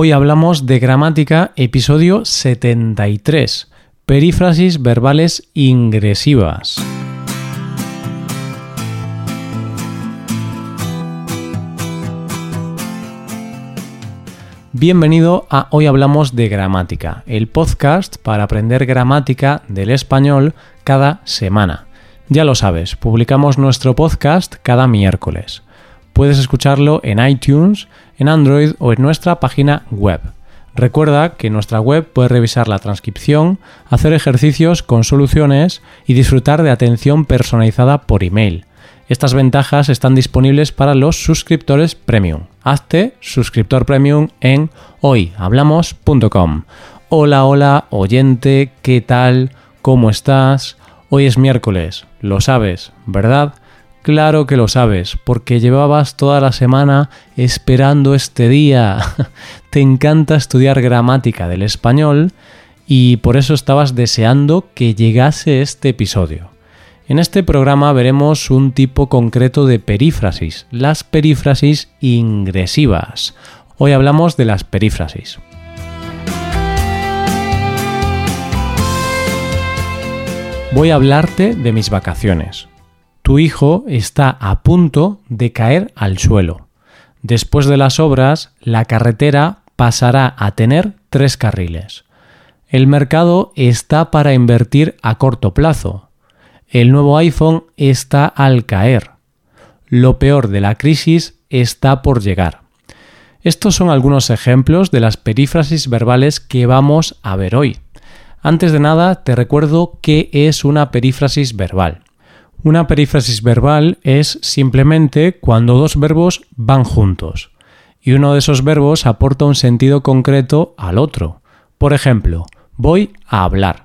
Hoy hablamos de gramática, episodio 73, perífrasis verbales ingresivas. Bienvenido a Hoy Hablamos de Gramática, el podcast para aprender gramática del español cada semana. Ya lo sabes, publicamos nuestro podcast cada miércoles. Puedes escucharlo en iTunes, en Android o en nuestra página web. Recuerda que en nuestra web puedes revisar la transcripción, hacer ejercicios con soluciones y disfrutar de atención personalizada por email. Estas ventajas están disponibles para los suscriptores premium. Hazte suscriptor premium en hoyhablamos.com. Hola, hola, oyente, ¿qué tal? ¿Cómo estás? Hoy es miércoles, lo sabes, ¿verdad? Claro que lo sabes, porque llevabas toda la semana esperando este día. Te encanta estudiar gramática del español y por eso estabas deseando que llegase este episodio. En este programa veremos un tipo concreto de perífrasis, las perífrasis ingresivas. Hoy hablamos de las perífrasis. Voy a hablarte de mis vacaciones. Tu hijo está a punto de caer al suelo. Después de las obras, la carretera pasará a tener tres carriles. El mercado está para invertir a corto plazo, el nuevo iPhone está al caer. Lo peor de la crisis está por llegar. Estos son algunos ejemplos de las perífrasis verbales que vamos a ver hoy. Antes de nada, te recuerdo qué es una perífrasis verbal. Una perífrasis verbal es simplemente cuando dos verbos van juntos y uno de esos verbos aporta un sentido concreto al otro. Por ejemplo, voy a hablar.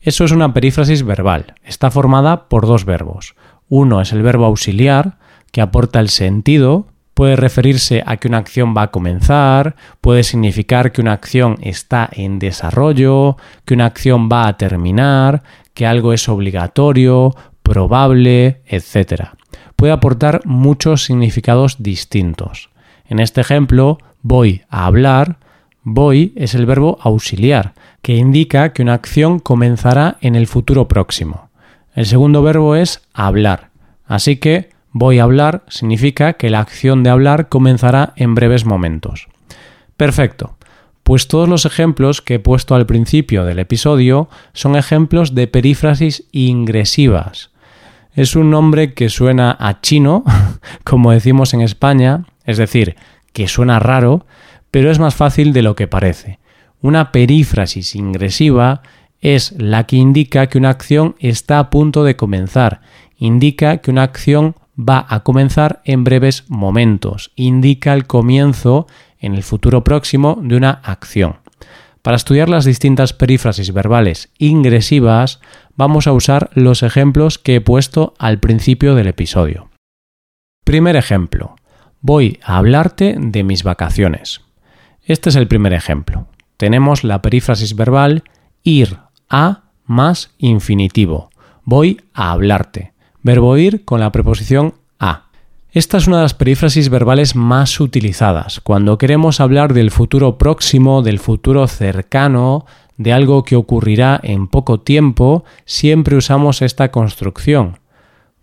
Eso es una perífrasis verbal. Está formada por dos verbos. Uno es el verbo auxiliar, que aporta el sentido, puede referirse a que una acción va a comenzar, puede significar que una acción está en desarrollo, que una acción va a terminar, que algo es obligatorio, probable, etc. Puede aportar muchos significados distintos. En este ejemplo, voy a hablar, voy es el verbo auxiliar, que indica que una acción comenzará en el futuro próximo. El segundo verbo es hablar, así que voy a hablar significa que la acción de hablar comenzará en breves momentos. Perfecto. Pues todos los ejemplos que he puesto al principio del episodio son ejemplos de perífrasis ingresivas. Es un nombre que suena a chino, como decimos en España, es decir, que suena raro, pero es más fácil de lo que parece. Una perífrasis ingresiva es la que indica que una acción está a punto de comenzar, indica que una acción va a comenzar en breves momentos, indica el comienzo en el futuro próximo de una acción. Para estudiar las distintas perífrasis verbales ingresivas, vamos a usar los ejemplos que he puesto al principio del episodio. Primer ejemplo. Voy a hablarte de mis vacaciones. Este es el primer ejemplo tenemos la perífrasis verbal ir a más infinitivo. Voy a hablarte. Verbo ir con la preposición. Esta es una de las perífrasis verbales más utilizadas. Cuando queremos hablar del futuro próximo, del futuro cercano, de algo que ocurrirá en poco tiempo, siempre usamos esta construcción.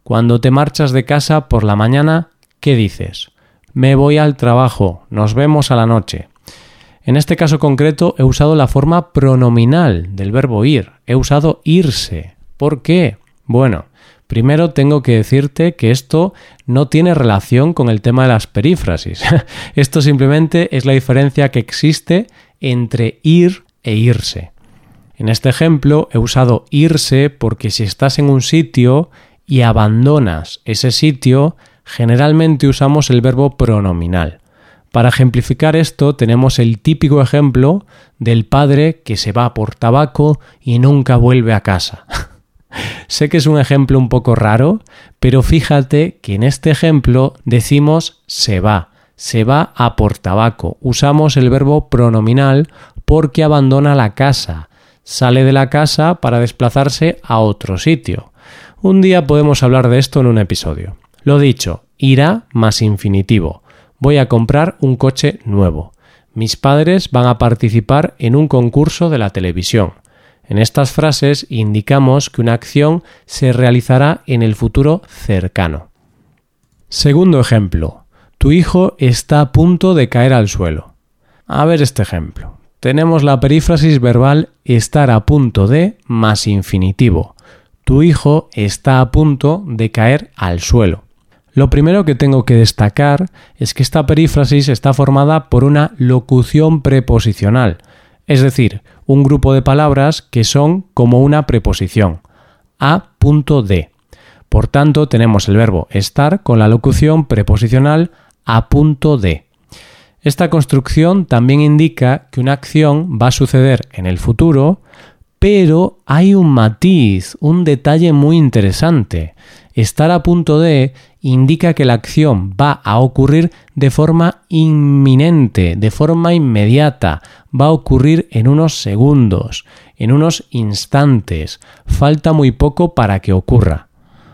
Cuando te marchas de casa por la mañana, ¿qué dices? Me voy al trabajo, nos vemos a la noche. En este caso concreto he usado la forma pronominal del verbo ir. He usado irse. ¿Por qué? Bueno, primero tengo que decirte que esto no tiene relación con el tema de las perífrasis. esto simplemente es la diferencia que existe entre ir e irse. En este ejemplo he usado irse porque si estás en un sitio y abandonas ese sitio, generalmente usamos el verbo pronominal. Para ejemplificar esto tenemos el típico ejemplo del padre que se va por tabaco y nunca vuelve a casa. sé que es un ejemplo un poco raro, pero fíjate que en este ejemplo decimos se va, se va a por tabaco. Usamos el verbo pronominal porque abandona la casa, sale de la casa para desplazarse a otro sitio. Un día podemos hablar de esto en un episodio. Lo dicho, irá más infinitivo voy a comprar un coche nuevo. mis padres van a participar en un concurso de la televisión. En estas frases indicamos que una acción se realizará en el futuro cercano. Segundo ejemplo. Tu hijo está a punto de caer al suelo. A ver este ejemplo. Tenemos la perífrasis verbal estar a punto de más infinitivo. Tu hijo está a punto de caer al suelo. Lo primero que tengo que destacar es que esta perífrasis está formada por una locución preposicional, es decir, un grupo de palabras que son como una preposición, a punto de. Por tanto, tenemos el verbo estar con la locución preposicional a punto de. Esta construcción también indica que una acción va a suceder en el futuro, pero hay un matiz, un detalle muy interesante. Estar a punto de indica que la acción va a ocurrir de forma inminente, de forma inmediata, va a ocurrir en unos segundos, en unos instantes. Falta muy poco para que ocurra.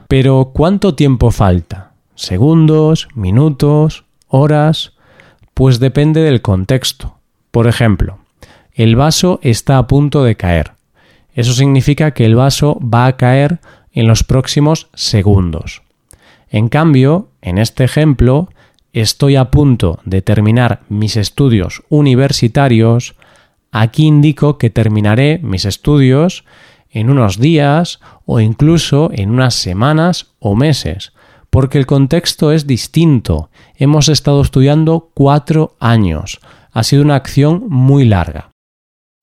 Pero ¿cuánto tiempo falta? ¿Segundos? ¿Minutos? ¿Horas? Pues depende del contexto. Por ejemplo, el vaso está a punto de caer. Eso significa que el vaso va a caer en los próximos segundos. En cambio, en este ejemplo, estoy a punto de terminar mis estudios universitarios, aquí indico que terminaré mis estudios en unos días o incluso en unas semanas o meses, porque el contexto es distinto. Hemos estado estudiando cuatro años. Ha sido una acción muy larga.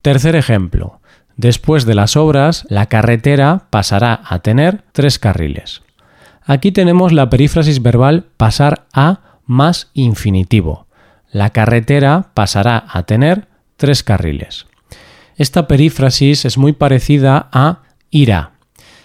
Tercer ejemplo. Después de las obras, la carretera pasará a tener tres carriles. Aquí tenemos la perífrasis verbal pasar a más infinitivo. La carretera pasará a tener tres carriles. Esta perífrasis es muy parecida a irá.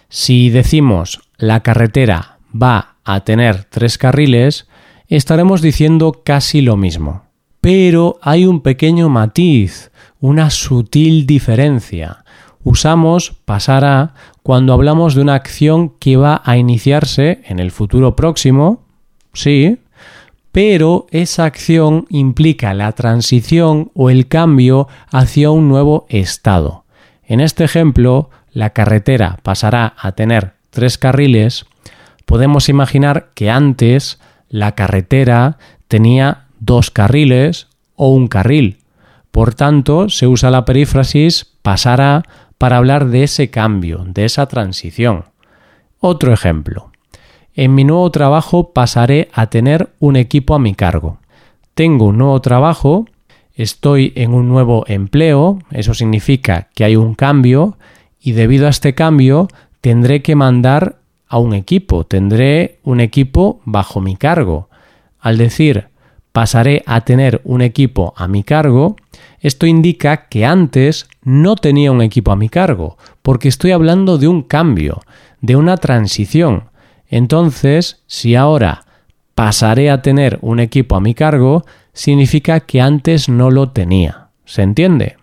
Si decimos la carretera va a tener tres carriles, estaremos diciendo casi lo mismo. Pero hay un pequeño matiz, una sutil diferencia. Usamos pasará cuando hablamos de una acción que va a iniciarse en el futuro próximo, sí, pero esa acción implica la transición o el cambio hacia un nuevo estado. En este ejemplo, la carretera pasará a tener tres carriles podemos imaginar que antes la carretera tenía dos carriles o un carril. Por tanto, se usa la perífrasis pasará para hablar de ese cambio, de esa transición. Otro ejemplo. En mi nuevo trabajo pasaré a tener un equipo a mi cargo. Tengo un nuevo trabajo, estoy en un nuevo empleo, eso significa que hay un cambio, y debido a este cambio tendré que mandar a un equipo, tendré un equipo bajo mi cargo. Al decir pasaré a tener un equipo a mi cargo, esto indica que antes no tenía un equipo a mi cargo, porque estoy hablando de un cambio, de una transición. Entonces, si ahora pasaré a tener un equipo a mi cargo, significa que antes no lo tenía. ¿Se entiende?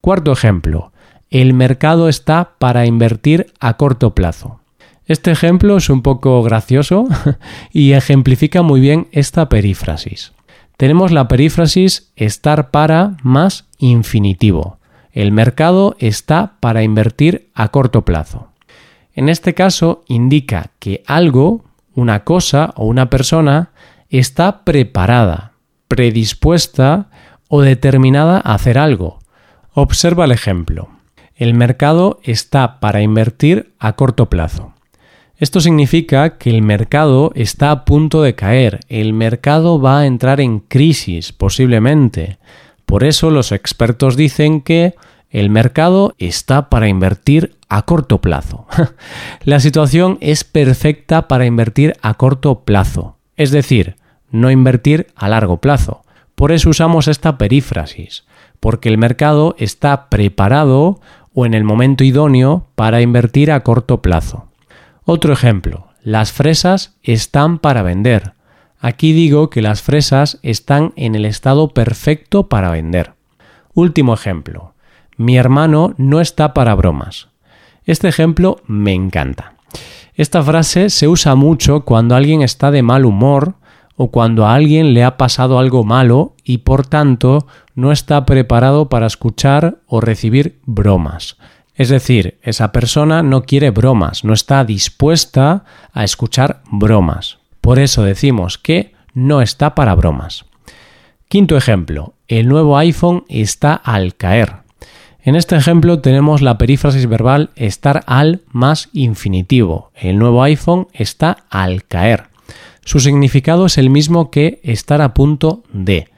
Cuarto ejemplo. El mercado está para invertir a corto plazo. Este ejemplo es un poco gracioso y ejemplifica muy bien esta perífrasis. Tenemos la perífrasis estar para más infinitivo. El mercado está para invertir a corto plazo. En este caso indica que algo, una cosa o una persona está preparada, predispuesta o determinada a hacer algo. Observa el ejemplo. El mercado está para invertir a corto plazo. Esto significa que el mercado está a punto de caer, el mercado va a entrar en crisis posiblemente. Por eso los expertos dicen que el mercado está para invertir a corto plazo. La situación es perfecta para invertir a corto plazo, es decir, no invertir a largo plazo. Por eso usamos esta perífrasis, porque el mercado está preparado o en el momento idóneo para invertir a corto plazo. Otro ejemplo, las fresas están para vender. Aquí digo que las fresas están en el estado perfecto para vender. Último ejemplo, mi hermano no está para bromas. Este ejemplo me encanta. Esta frase se usa mucho cuando alguien está de mal humor o cuando a alguien le ha pasado algo malo y por tanto no está preparado para escuchar o recibir bromas. Es decir, esa persona no quiere bromas, no está dispuesta a escuchar bromas. Por eso decimos que no está para bromas. Quinto ejemplo, el nuevo iPhone está al caer. En este ejemplo tenemos la perífrasis verbal estar al más infinitivo. El nuevo iPhone está al caer. Su significado es el mismo que estar a punto de,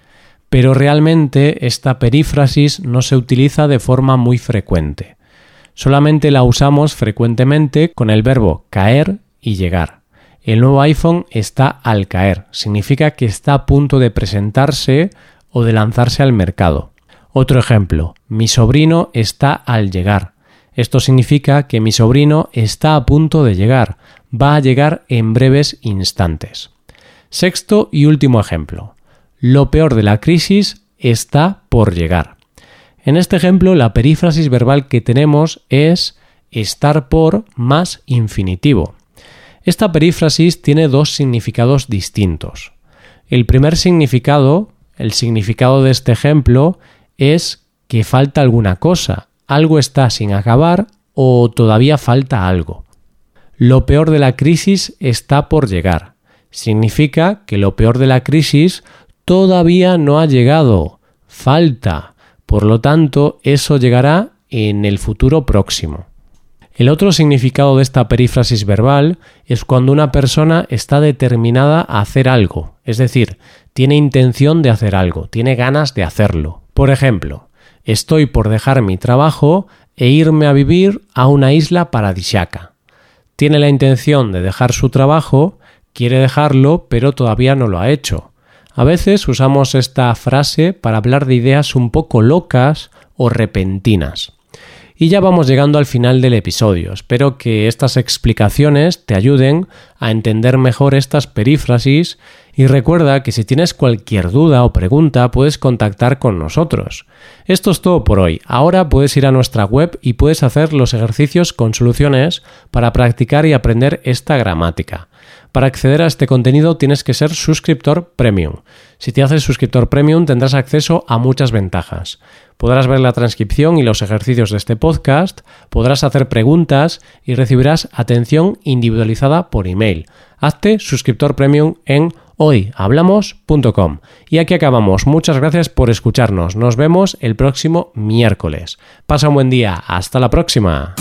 pero realmente esta perífrasis no se utiliza de forma muy frecuente. Solamente la usamos frecuentemente con el verbo caer y llegar. El nuevo iPhone está al caer, significa que está a punto de presentarse o de lanzarse al mercado. Otro ejemplo, mi sobrino está al llegar. Esto significa que mi sobrino está a punto de llegar, va a llegar en breves instantes. Sexto y último ejemplo, lo peor de la crisis está por llegar. En este ejemplo, la perífrasis verbal que tenemos es estar por más infinitivo. Esta perífrasis tiene dos significados distintos. El primer significado, el significado de este ejemplo, es que falta alguna cosa, algo está sin acabar o todavía falta algo. Lo peor de la crisis está por llegar. Significa que lo peor de la crisis todavía no ha llegado, falta. Por lo tanto, eso llegará en el futuro próximo. El otro significado de esta perífrasis verbal es cuando una persona está determinada a hacer algo, es decir, tiene intención de hacer algo, tiene ganas de hacerlo. Por ejemplo, estoy por dejar mi trabajo e irme a vivir a una isla paradisiaca. Tiene la intención de dejar su trabajo, quiere dejarlo, pero todavía no lo ha hecho. A veces usamos esta frase para hablar de ideas un poco locas o repentinas. Y ya vamos llegando al final del episodio. Espero que estas explicaciones te ayuden a entender mejor estas perífrasis y recuerda que si tienes cualquier duda o pregunta puedes contactar con nosotros. Esto es todo por hoy. Ahora puedes ir a nuestra web y puedes hacer los ejercicios con soluciones para practicar y aprender esta gramática. Para acceder a este contenido tienes que ser suscriptor premium. Si te haces suscriptor premium tendrás acceso a muchas ventajas. Podrás ver la transcripción y los ejercicios de este podcast, podrás hacer preguntas y recibirás atención individualizada por email. Hazte suscriptor premium en hoyhablamos.com. Y aquí acabamos. Muchas gracias por escucharnos. Nos vemos el próximo miércoles. Pasa un buen día. Hasta la próxima.